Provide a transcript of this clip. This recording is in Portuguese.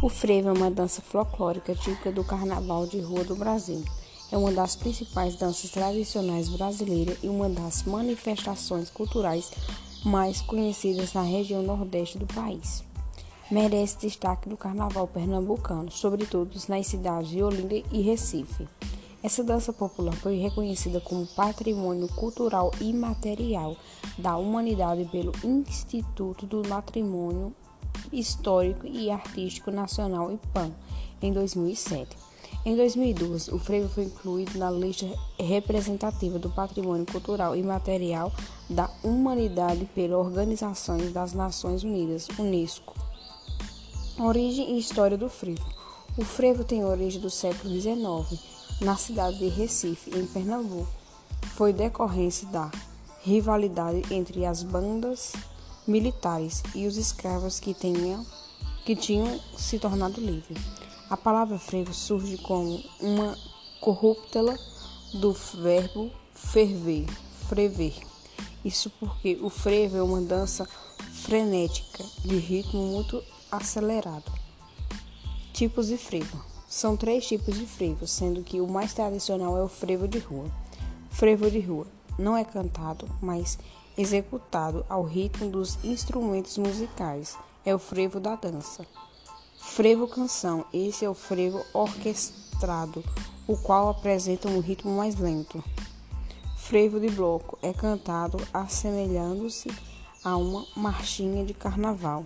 O frevo é uma dança folclórica típica do carnaval de rua do Brasil. É uma das principais danças tradicionais brasileiras e uma das manifestações culturais mais conhecidas na região nordeste do país. Merece destaque no carnaval pernambucano, sobretudo nas cidades de Olinda e Recife. Essa dança popular foi reconhecida como patrimônio cultural imaterial da humanidade pelo Instituto do Patrimônio Histórico e Artístico Nacional IPAN em 2007. Em 2012, o frevo foi incluído na lista representativa do Patrimônio Cultural e Material da Humanidade pela Organização das Nações Unidas, UNESCO. Origem e história do frevo. O frevo tem origem do século XIX, na cidade de Recife, em Pernambuco. Foi decorrência da rivalidade entre as bandas militares e os escravos que, tenham, que tinham se tornado livres. A palavra frevo surge como uma corruptela do verbo ferver, frever. Isso porque o frevo é uma dança frenética de ritmo muito acelerado. Tipos de frevo. São três tipos de frevo, sendo que o mais tradicional é o frevo de rua. Frevo de rua não é cantado, mas executado ao ritmo dos instrumentos musicais. É o frevo da dança. Frevo canção, esse é o frevo orquestrado, o qual apresenta um ritmo mais lento. Frevo de bloco é cantado assemelhando-se a uma marchinha de carnaval.